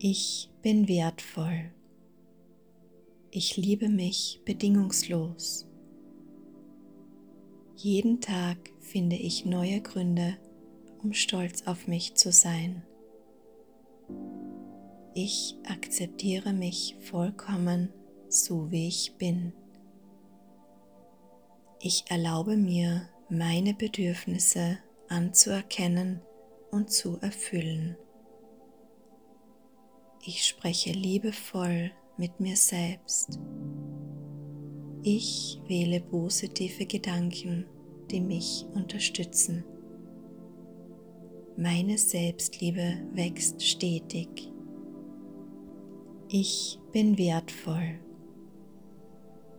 Ich bin wertvoll. Ich liebe mich bedingungslos. Jeden Tag finde ich neue Gründe, um stolz auf mich zu sein. Ich akzeptiere mich vollkommen so wie ich bin. Ich erlaube mir, meine Bedürfnisse anzuerkennen und zu erfüllen. Ich spreche liebevoll mit mir selbst. Ich wähle positive Gedanken, die mich unterstützen. Meine Selbstliebe wächst stetig. Ich bin wertvoll.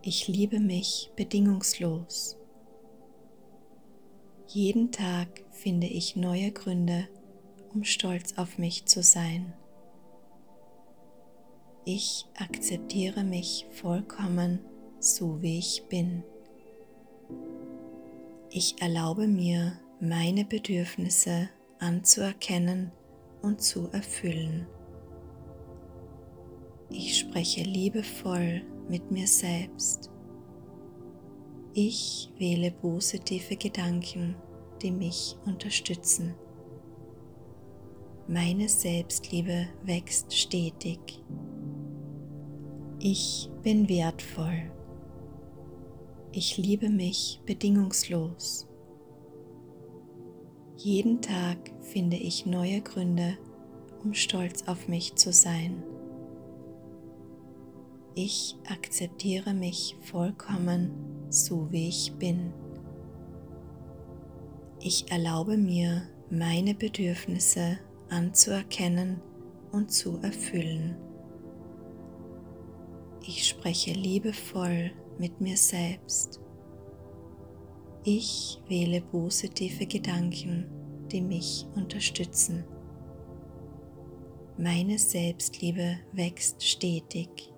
Ich liebe mich bedingungslos. Jeden Tag finde ich neue Gründe, um stolz auf mich zu sein. Ich akzeptiere mich vollkommen so wie ich bin. Ich erlaube mir, meine Bedürfnisse anzuerkennen und zu erfüllen. Ich spreche liebevoll mit mir selbst. Ich wähle positive Gedanken, die mich unterstützen. Meine Selbstliebe wächst stetig. Ich bin wertvoll. Ich liebe mich bedingungslos. Jeden Tag finde ich neue Gründe, um stolz auf mich zu sein. Ich akzeptiere mich vollkommen so wie ich bin. Ich erlaube mir, meine Bedürfnisse anzuerkennen und zu erfüllen. Ich spreche liebevoll mit mir selbst. Ich wähle positive Gedanken, die mich unterstützen. Meine Selbstliebe wächst stetig.